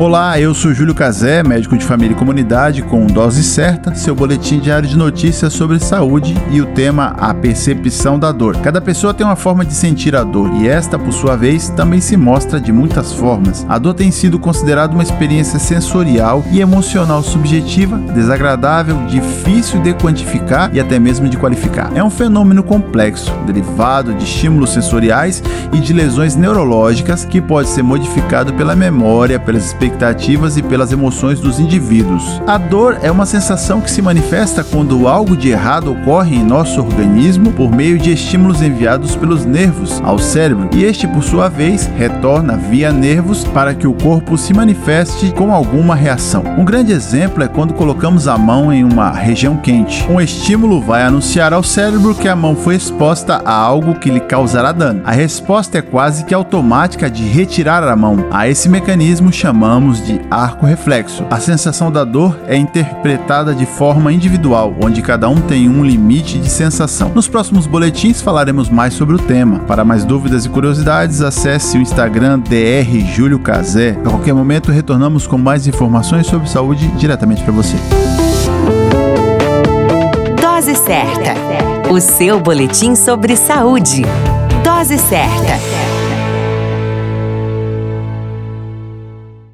Olá, eu sou Júlio Cazé, médico de família e comunidade, com Dose Certa, seu boletim diário de notícias sobre saúde e o tema A Percepção da Dor. Cada pessoa tem uma forma de sentir a dor e esta, por sua vez, também se mostra de muitas formas. A dor tem sido considerada uma experiência sensorial e emocional subjetiva, desagradável, difícil de quantificar e até mesmo de qualificar. É um fenômeno complexo, derivado de estímulos sensoriais e de lesões neurológicas que pode ser modificado pela memória, pelas expectativas expectativas e pelas emoções dos indivíduos. A dor é uma sensação que se manifesta quando algo de errado ocorre em nosso organismo por meio de estímulos enviados pelos nervos ao cérebro, e este, por sua vez, retorna via nervos para que o corpo se manifeste com alguma reação. Um grande exemplo é quando colocamos a mão em uma região quente. Um estímulo vai anunciar ao cérebro que a mão foi exposta a algo que lhe causará dano. A resposta é quase que automática de retirar a mão. A esse mecanismo chamamos chamamos de arco reflexo. A sensação da dor é interpretada de forma individual, onde cada um tem um limite de sensação. Nos próximos boletins falaremos mais sobre o tema. Para mais dúvidas e curiosidades, acesse o Instagram Dr. Júlio Cazé. A qualquer momento retornamos com mais informações sobre saúde diretamente para você. Dose certa. O seu boletim sobre saúde. Dose certa.